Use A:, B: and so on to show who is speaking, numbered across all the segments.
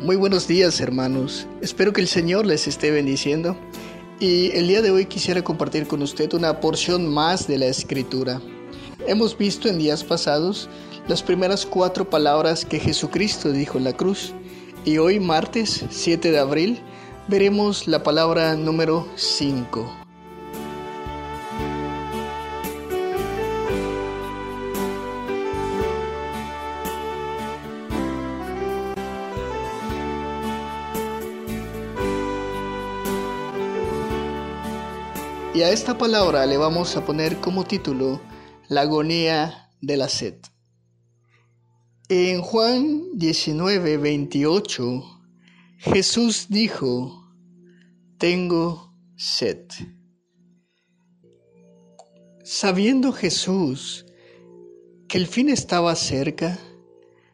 A: Muy buenos días hermanos, espero que el Señor les esté bendiciendo y el día de hoy quisiera compartir con usted una porción más de la escritura. Hemos visto en días pasados las primeras cuatro palabras que Jesucristo dijo en la cruz y hoy martes 7 de abril veremos la palabra número 5. Y a esta palabra le vamos a poner como título La agonía de la sed. En Juan 19, 28, Jesús dijo, Tengo sed. Sabiendo Jesús que el fin estaba cerca,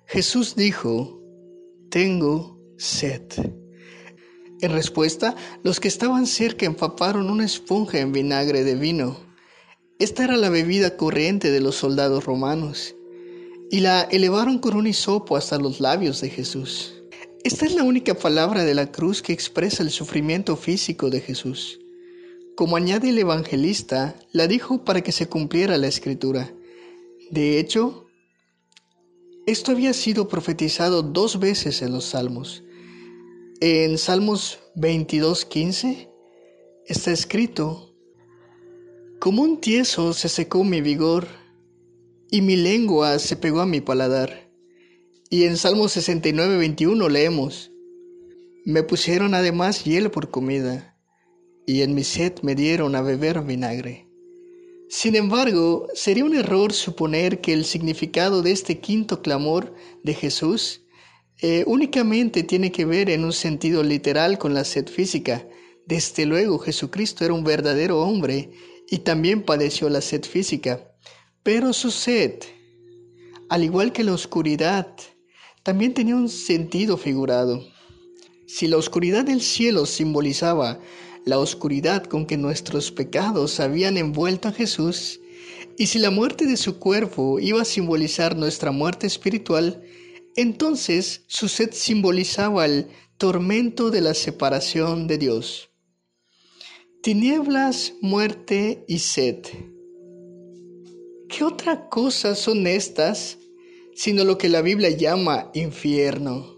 A: Jesús dijo, Tengo sed. En respuesta, los que estaban cerca empaparon una esponja en vinagre de vino. Esta era la bebida corriente de los soldados romanos, y la elevaron con un hisopo hasta los labios de Jesús. Esta es la única palabra de la cruz que expresa el sufrimiento físico de Jesús. Como añade el evangelista, la dijo para que se cumpliera la escritura. De hecho, esto había sido profetizado dos veces en los salmos. En Salmos 22:15 está escrito, como un tieso se secó mi vigor y mi lengua se pegó a mi paladar. Y en Salmos 69:21 leemos, me pusieron además hiel por comida y en mi sed me dieron a beber vinagre. Sin embargo, sería un error suponer que el significado de este quinto clamor de Jesús eh, únicamente tiene que ver en un sentido literal con la sed física. Desde luego Jesucristo era un verdadero hombre y también padeció la sed física, pero su sed, al igual que la oscuridad, también tenía un sentido figurado. Si la oscuridad del cielo simbolizaba la oscuridad con que nuestros pecados habían envuelto a Jesús, y si la muerte de su cuerpo iba a simbolizar nuestra muerte espiritual, entonces su sed simbolizaba el tormento de la separación de Dios. Tinieblas, muerte y sed. ¿Qué otra cosa son estas sino lo que la Biblia llama infierno?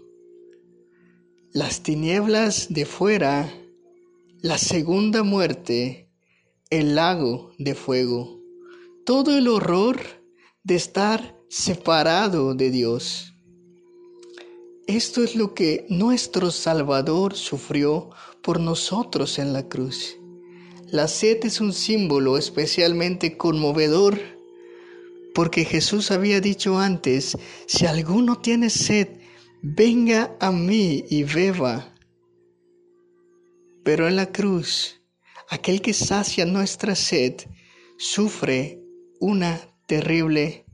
A: Las tinieblas de fuera, la segunda muerte, el lago de fuego, todo el horror de estar separado de Dios. Esto es lo que nuestro Salvador sufrió por nosotros en la cruz. La sed es un símbolo especialmente conmovedor porque Jesús había dicho antes, si alguno tiene sed, venga a mí y beba. Pero en la cruz, aquel que sacia nuestra sed sufre una terrible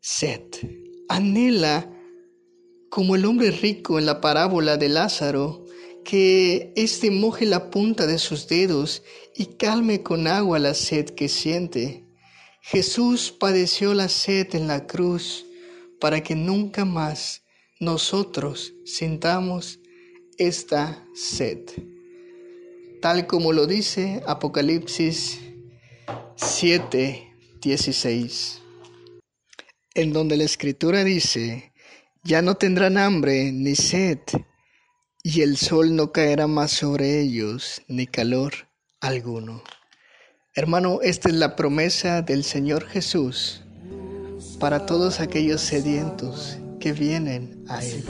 A: sed. Anhela como el hombre rico en la parábola de Lázaro, que éste moje la punta de sus dedos y calme con agua la sed que siente. Jesús padeció la sed en la cruz para que nunca más nosotros sintamos esta sed. Tal como lo dice Apocalipsis 7, 16, en donde la escritura dice, ya no tendrán hambre ni sed, y el sol no caerá más sobre ellos, ni calor alguno. Hermano, esta es la promesa del Señor Jesús para todos aquellos sedientos que vienen a Él.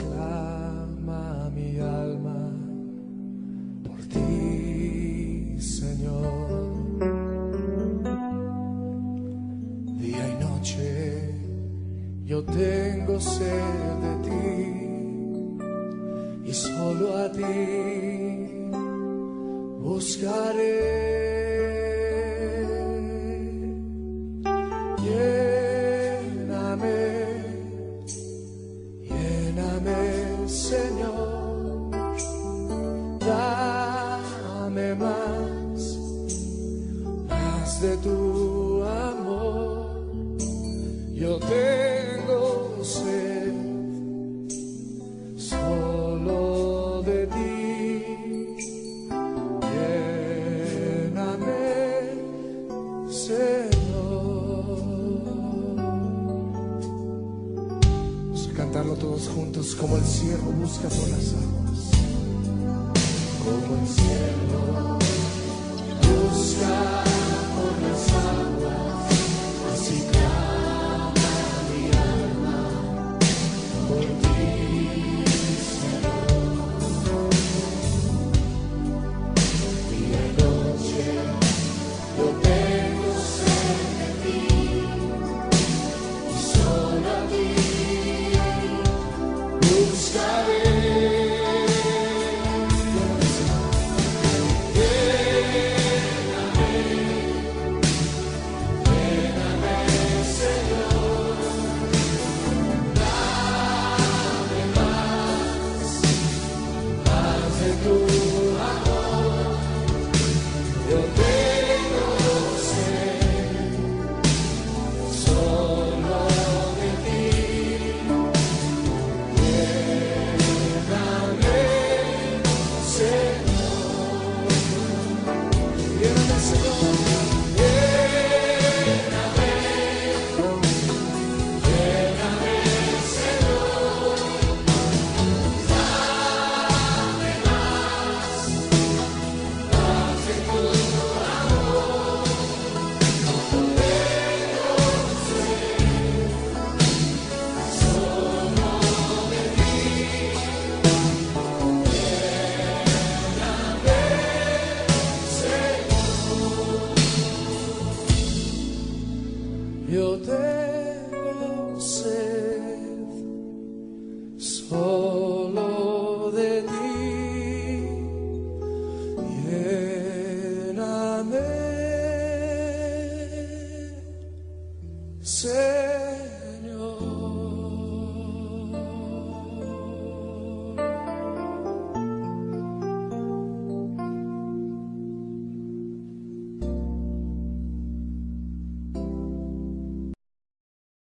B: Yo tengo sed solo a ti buscaré. cantarlo todos juntos, como el ciervo busca por las aguas. Como el ciervo busca.